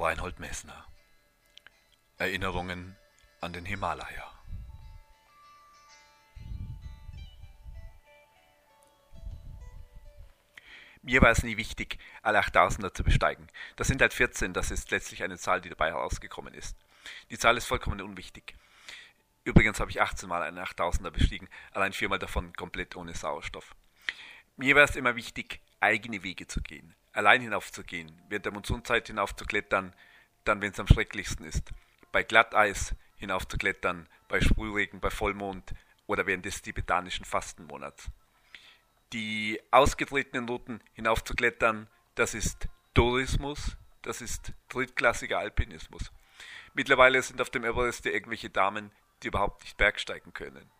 Reinhold Messner Erinnerungen an den Himalaya Mir war es nie wichtig, alle 8000er zu besteigen. Das sind halt 14, das ist letztlich eine Zahl, die dabei herausgekommen ist. Die Zahl ist vollkommen unwichtig. Übrigens habe ich 18 Mal einen 8000er bestiegen, allein viermal davon komplett ohne Sauerstoff. Mir war es immer wichtig, eigene Wege zu gehen, allein hinaufzugehen, während der Monsunzeit hinaufzuklettern, dann wenn es am schrecklichsten ist, bei Glatteis hinaufzuklettern, bei Sprühregen, bei Vollmond oder während des tibetanischen Fastenmonats. Die ausgetretenen Routen hinaufzuklettern, das ist Tourismus, das ist drittklassiger Alpinismus. Mittlerweile sind auf dem Everest irgendwelche Damen, die überhaupt nicht bergsteigen können.